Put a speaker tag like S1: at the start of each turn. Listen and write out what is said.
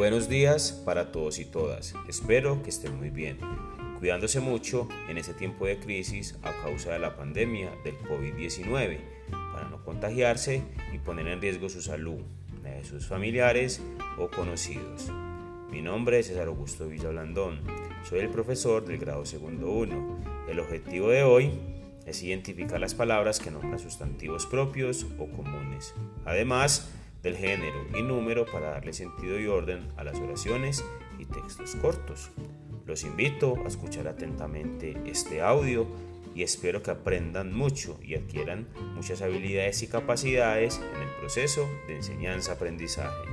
S1: Buenos días para todos y todas. Espero que estén muy bien, cuidándose mucho en este tiempo de crisis a causa de la pandemia del COVID-19 para no contagiarse y poner en riesgo su salud, la de sus familiares o conocidos. Mi nombre es César Augusto Villa Blandón. Soy el profesor del grado segundo 1. El objetivo de hoy es identificar las palabras que nombran sustantivos propios o comunes. Además, del género y número para darle sentido y orden a las oraciones y textos cortos. Los invito a escuchar atentamente este audio y espero que aprendan mucho y adquieran muchas habilidades y capacidades en el proceso de enseñanza-aprendizaje.